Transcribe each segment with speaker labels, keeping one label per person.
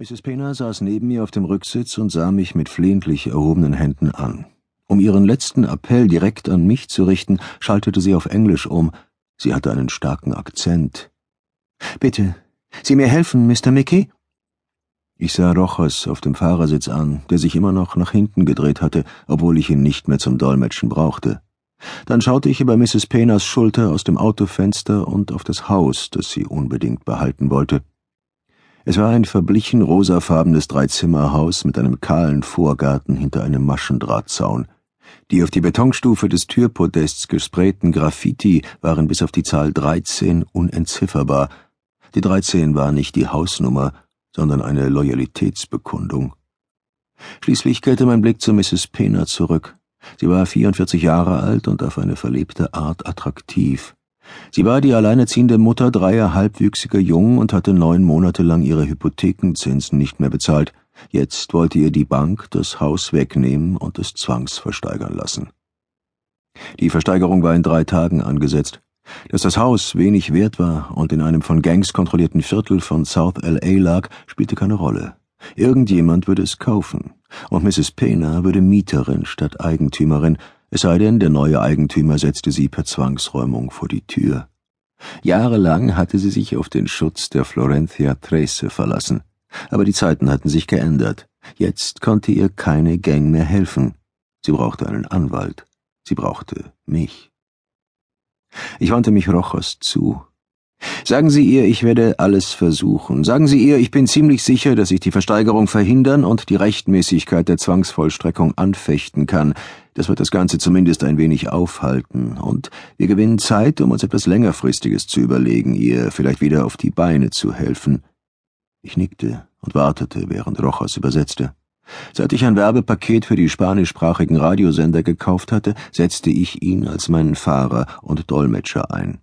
Speaker 1: Mrs. Pena saß neben mir auf dem Rücksitz und sah mich mit flehentlich erhobenen Händen an. Um ihren letzten Appell direkt an mich zu richten, schaltete sie auf Englisch um. Sie hatte einen starken Akzent.
Speaker 2: Bitte, Sie mir helfen, Mr. Mickey?
Speaker 1: Ich sah Rochers auf dem Fahrersitz an, der sich immer noch nach hinten gedreht hatte, obwohl ich ihn nicht mehr zum Dolmetschen brauchte. Dann schaute ich über Mrs. Penas Schulter aus dem Autofenster und auf das Haus, das sie unbedingt behalten wollte. Es war ein verblichen rosafarbenes Dreizimmerhaus mit einem kahlen Vorgarten hinter einem Maschendrahtzaun. Die auf die Betonstufe des Türpodests gesprayten Graffiti waren bis auf die Zahl 13 unentzifferbar. Die 13 war nicht die Hausnummer, sondern eine Loyalitätsbekundung. Schließlich kehrte mein Blick zu Mrs. Pena zurück. Sie war 44 Jahre alt und auf eine verlebte Art attraktiv. Sie war die alleinerziehende Mutter dreier halbwüchsiger Jungen und hatte neun Monate lang ihre Hypothekenzinsen nicht mehr bezahlt. Jetzt wollte ihr die Bank das Haus wegnehmen und es zwangsversteigern lassen. Die Versteigerung war in drei Tagen angesetzt. Dass das Haus wenig wert war und in einem von Gangs kontrollierten Viertel von South LA lag, spielte keine Rolle. Irgendjemand würde es kaufen, und Mrs. Pena würde Mieterin statt Eigentümerin, es sei denn, der neue Eigentümer setzte sie per Zwangsräumung vor die Tür. Jahrelang hatte sie sich auf den Schutz der Florentia Trece verlassen, aber die Zeiten hatten sich geändert. Jetzt konnte ihr keine Gang mehr helfen. Sie brauchte einen Anwalt. Sie brauchte mich. Ich wandte mich Rochers zu. Sagen Sie ihr, ich werde alles versuchen. Sagen Sie ihr, ich bin ziemlich sicher, dass ich die Versteigerung verhindern und die Rechtmäßigkeit der Zwangsvollstreckung anfechten kann. Das wird das Ganze zumindest ein wenig aufhalten, und wir gewinnen Zeit, um uns etwas längerfristiges zu überlegen, ihr vielleicht wieder auf die Beine zu helfen. Ich nickte und wartete, während Rojas übersetzte. Seit ich ein Werbepaket für die spanischsprachigen Radiosender gekauft hatte, setzte ich ihn als meinen Fahrer und Dolmetscher ein.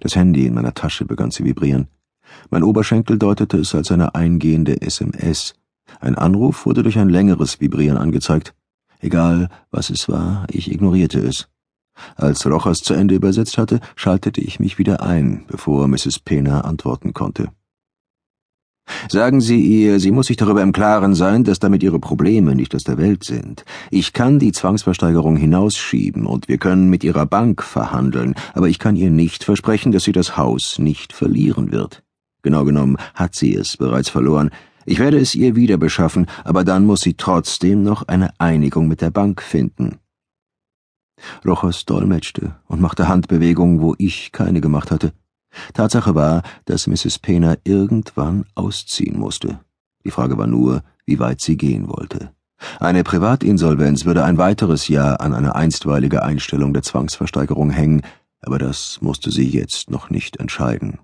Speaker 1: Das Handy in meiner Tasche begann zu vibrieren. Mein Oberschenkel deutete es als eine eingehende SMS. Ein Anruf wurde durch ein längeres Vibrieren angezeigt. Egal, was es war, ich ignorierte es. Als Rochas zu Ende übersetzt hatte, schaltete ich mich wieder ein, bevor Mrs. Pena antworten konnte. Sagen Sie ihr, sie muss sich darüber im Klaren sein, dass damit ihre Probleme nicht aus der Welt sind. Ich kann die Zwangsversteigerung hinausschieben und wir können mit ihrer Bank verhandeln, aber ich kann ihr nicht versprechen, dass sie das Haus nicht verlieren wird. Genau genommen hat sie es bereits verloren. Ich werde es ihr wieder beschaffen, aber dann muss sie trotzdem noch eine Einigung mit der Bank finden. Rochers dolmetschte und machte Handbewegungen, wo ich keine gemacht hatte. Tatsache war, dass Mrs. Pena irgendwann ausziehen musste. Die Frage war nur, wie weit sie gehen wollte. Eine Privatinsolvenz würde ein weiteres Jahr an eine einstweilige Einstellung der Zwangsversteigerung hängen, aber das musste sie jetzt noch nicht entscheiden.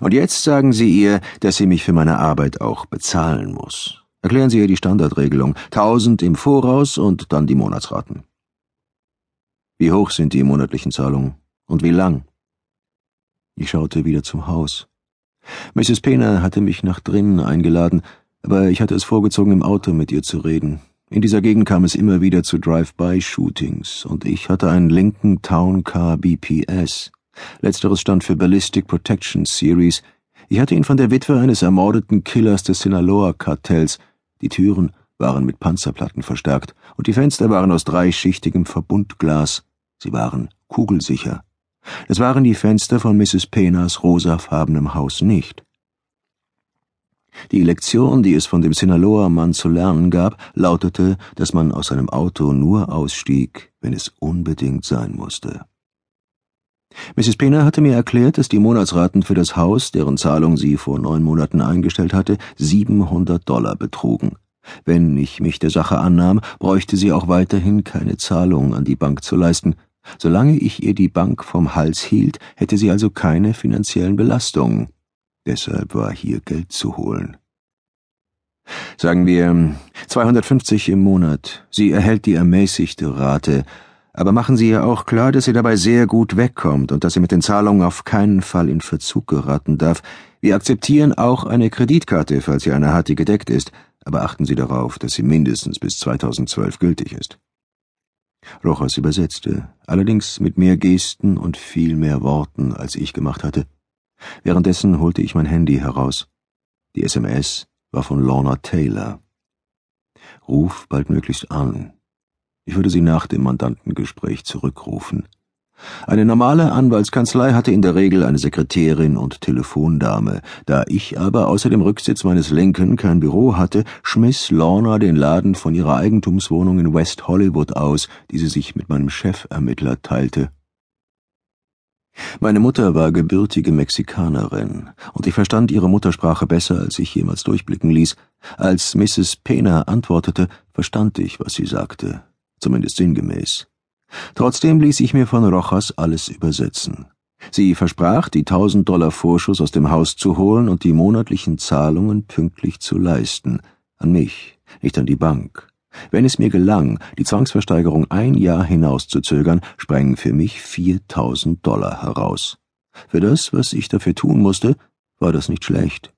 Speaker 1: Und jetzt sagen Sie ihr, dass sie mich für meine Arbeit auch bezahlen muss. Erklären Sie ihr die Standardregelung. Tausend im Voraus und dann die Monatsraten. Wie hoch sind die monatlichen Zahlungen? Und wie lang? Ich schaute wieder zum Haus. Mrs. Pena hatte mich nach drinnen eingeladen, aber ich hatte es vorgezogen, im Auto mit ihr zu reden. In dieser Gegend kam es immer wieder zu Drive-by-Shootings, und ich hatte einen Lincoln Town Car BPS. Letzteres stand für Ballistic Protection Series. Ich hatte ihn von der Witwe eines ermordeten Killers des Sinaloa-Kartells. Die Türen waren mit Panzerplatten verstärkt, und die Fenster waren aus dreischichtigem Verbundglas. Sie waren kugelsicher. Es waren die Fenster von Mrs. Penas rosafarbenem Haus nicht. Die Lektion, die es von dem Sinaloa-Mann zu lernen gab, lautete, dass man aus einem Auto nur ausstieg, wenn es unbedingt sein musste. Mrs. Pena hatte mir erklärt, dass die Monatsraten für das Haus, deren Zahlung sie vor neun Monaten eingestellt hatte, 700 Dollar betrugen. Wenn ich mich der Sache annahm, bräuchte sie auch weiterhin keine Zahlung an die Bank zu leisten, Solange ich ihr die Bank vom Hals hielt, hätte sie also keine finanziellen Belastungen. Deshalb war hier Geld zu holen. Sagen wir 250 im Monat. Sie erhält die ermäßigte Rate, aber machen Sie ihr auch klar, dass sie dabei sehr gut wegkommt und dass sie mit den Zahlungen auf keinen Fall in Verzug geraten darf. Wir akzeptieren auch eine Kreditkarte, falls sie eine hat, die gedeckt ist, aber achten Sie darauf, dass sie mindestens bis 2012 gültig ist. Rojas übersetzte, allerdings mit mehr Gesten und viel mehr Worten, als ich gemacht hatte. Währenddessen holte ich mein Handy heraus. Die SMS war von Lorna Taylor. Ruf baldmöglichst an. Ich würde sie nach dem Mandantengespräch zurückrufen. Eine normale Anwaltskanzlei hatte in der Regel eine Sekretärin und Telefondame. Da ich aber außer dem Rücksitz meines Lincoln kein Büro hatte, schmiss Lorna den Laden von ihrer Eigentumswohnung in West Hollywood aus, die sie sich mit meinem Chefermittler teilte. Meine Mutter war gebürtige Mexikanerin, und ich verstand ihre Muttersprache besser, als ich jemals durchblicken ließ. Als Mrs. Pena antwortete, verstand ich, was sie sagte, zumindest sinngemäß. Trotzdem ließ ich mir von Rojas alles übersetzen. Sie versprach, die tausend Dollar Vorschuss aus dem Haus zu holen und die monatlichen Zahlungen pünktlich zu leisten. An mich, nicht an die Bank. Wenn es mir gelang, die Zwangsversteigerung ein Jahr hinauszuzögern, sprengen für mich viertausend Dollar heraus. Für das, was ich dafür tun musste, war das nicht schlecht.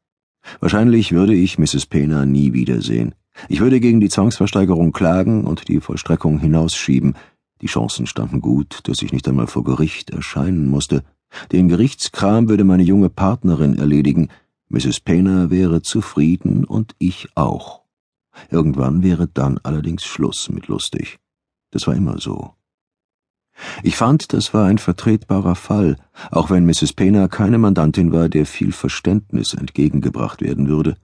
Speaker 1: Wahrscheinlich würde ich Mrs. Pena nie wiedersehen. Ich würde gegen die Zwangsversteigerung klagen und die Vollstreckung hinausschieben, die Chancen standen gut, dass ich nicht einmal vor Gericht erscheinen musste. Den Gerichtskram würde meine junge Partnerin erledigen. Mrs. Paynter wäre zufrieden und ich auch. Irgendwann wäre dann allerdings Schluss mit lustig. Das war immer so. Ich fand, das war ein vertretbarer Fall, auch wenn Mrs. Paynter keine Mandantin war, der viel Verständnis entgegengebracht werden würde.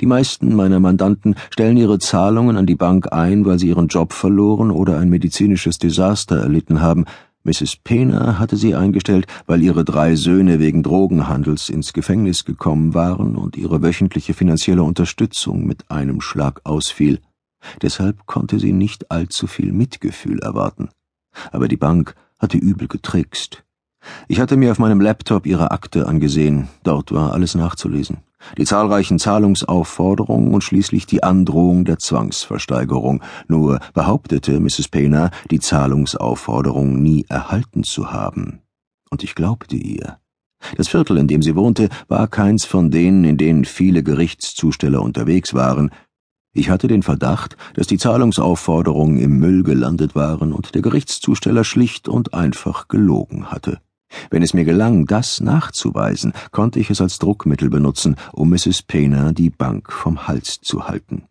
Speaker 1: Die meisten meiner Mandanten stellen ihre Zahlungen an die Bank ein, weil sie ihren Job verloren oder ein medizinisches Desaster erlitten haben. Mrs. Pena hatte sie eingestellt, weil ihre drei Söhne wegen Drogenhandels ins Gefängnis gekommen waren und ihre wöchentliche finanzielle Unterstützung mit einem Schlag ausfiel. Deshalb konnte sie nicht allzu viel Mitgefühl erwarten. Aber die Bank hatte übel getrickst. Ich hatte mir auf meinem Laptop ihre Akte angesehen, dort war alles nachzulesen die zahlreichen Zahlungsaufforderungen und schließlich die Androhung der Zwangsversteigerung. Nur behauptete Mrs. Payner, die Zahlungsaufforderung nie erhalten zu haben. Und ich glaubte ihr. Das Viertel, in dem sie wohnte, war keins von denen, in denen viele Gerichtszusteller unterwegs waren. Ich hatte den Verdacht, dass die Zahlungsaufforderungen im Müll gelandet waren und der Gerichtszusteller schlicht und einfach gelogen hatte. Wenn es mir gelang, das nachzuweisen, konnte ich es als Druckmittel benutzen, um Mrs. Payner die Bank vom Hals zu halten.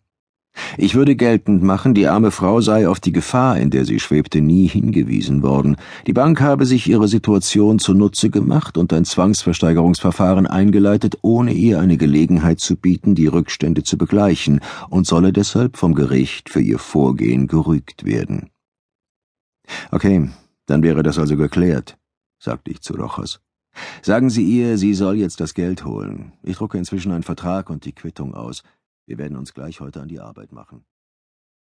Speaker 1: Ich würde geltend machen, die arme Frau sei auf die Gefahr, in der sie schwebte, nie hingewiesen worden. Die Bank habe sich ihre Situation zunutze gemacht und ein Zwangsversteigerungsverfahren eingeleitet, ohne ihr eine Gelegenheit zu bieten, die Rückstände zu begleichen, und solle deshalb vom Gericht für ihr Vorgehen gerügt werden. Okay, dann wäre das also geklärt sagte ich zu Rochers. Sagen Sie ihr, sie soll jetzt das Geld holen. Ich drucke inzwischen einen Vertrag und die Quittung aus. Wir werden uns gleich heute an die Arbeit machen.